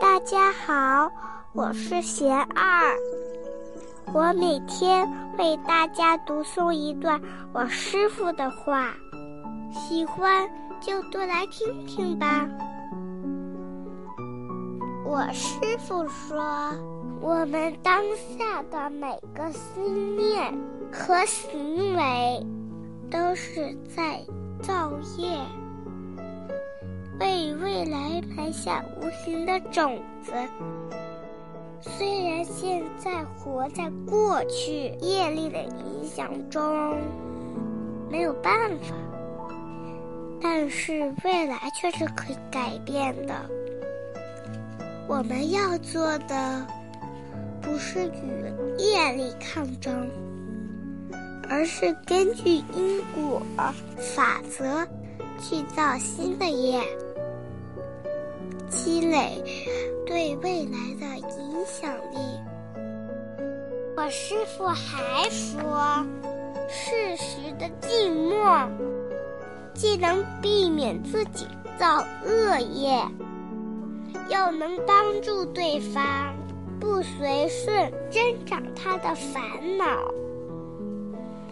大家好，我是贤二，我每天为大家读诵一段我师傅的话，喜欢就多来听听吧。我师傅说，我们当下的每个思念和行为，都是在造业。为未来下无形的种子。虽然现在活在过去业力的影响中，没有办法，但是未来却是可以改变的。我们要做的，不是与业力抗争，而是根据因果法则去造新的业。积累对未来的影响力。我师傅还说，适时的静默，既能避免自己造恶业，又能帮助对方不随顺增长他的烦恼。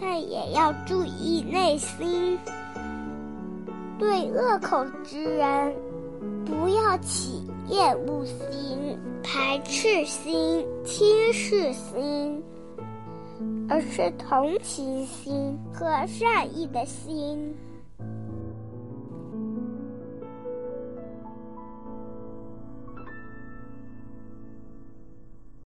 但也要注意内心，对恶口之人。不要起厌恶心、排斥心、轻视心，而是同情心和善意的心。